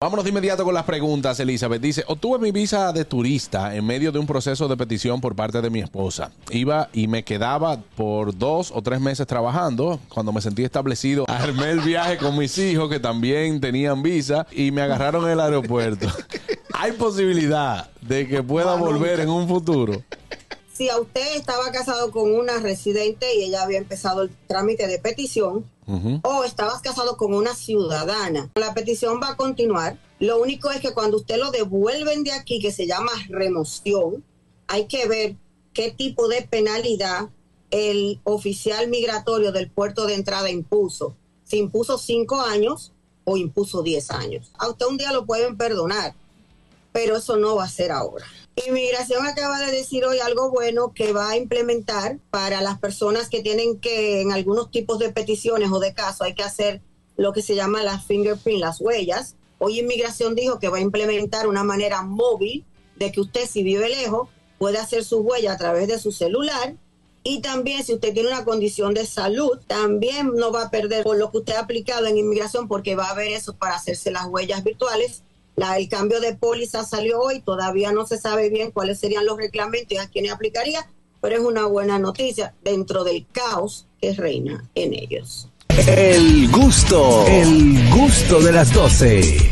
Vámonos de inmediato con las preguntas, Elizabeth. Dice, obtuve mi visa de turista en medio de un proceso de petición por parte de mi esposa. Iba y me quedaba por dos o tres meses trabajando. Cuando me sentí establecido, armé el viaje con mis hijos que también tenían visa y me agarraron en el aeropuerto. ¿Hay posibilidad de que pueda volver en un futuro? Si a usted estaba casado con una residente y ella había empezado el trámite de petición, o estabas casado con una ciudadana, la petición va a continuar. Lo único es que cuando usted lo devuelven de aquí, que se llama remoción, hay que ver qué tipo de penalidad el oficial migratorio del puerto de entrada impuso. Si impuso cinco años o impuso diez años. A usted un día lo pueden perdonar, pero eso no va a ser ahora. Inmigración acaba de decir hoy algo bueno que va a implementar para las personas que tienen que, en algunos tipos de peticiones o de casos, hay que hacer lo que se llama las fingerprint, las huellas. Hoy Inmigración dijo que va a implementar una manera móvil de que usted, si vive lejos, puede hacer su huella a través de su celular. Y también, si usted tiene una condición de salud, también no va a perder por lo que usted ha aplicado en inmigración, porque va a haber eso para hacerse las huellas virtuales el cambio de póliza salió hoy, todavía no se sabe bien cuáles serían los reglamentos y a quiénes aplicaría, pero es una buena noticia dentro del caos que reina en ellos. El gusto, el gusto de las 12.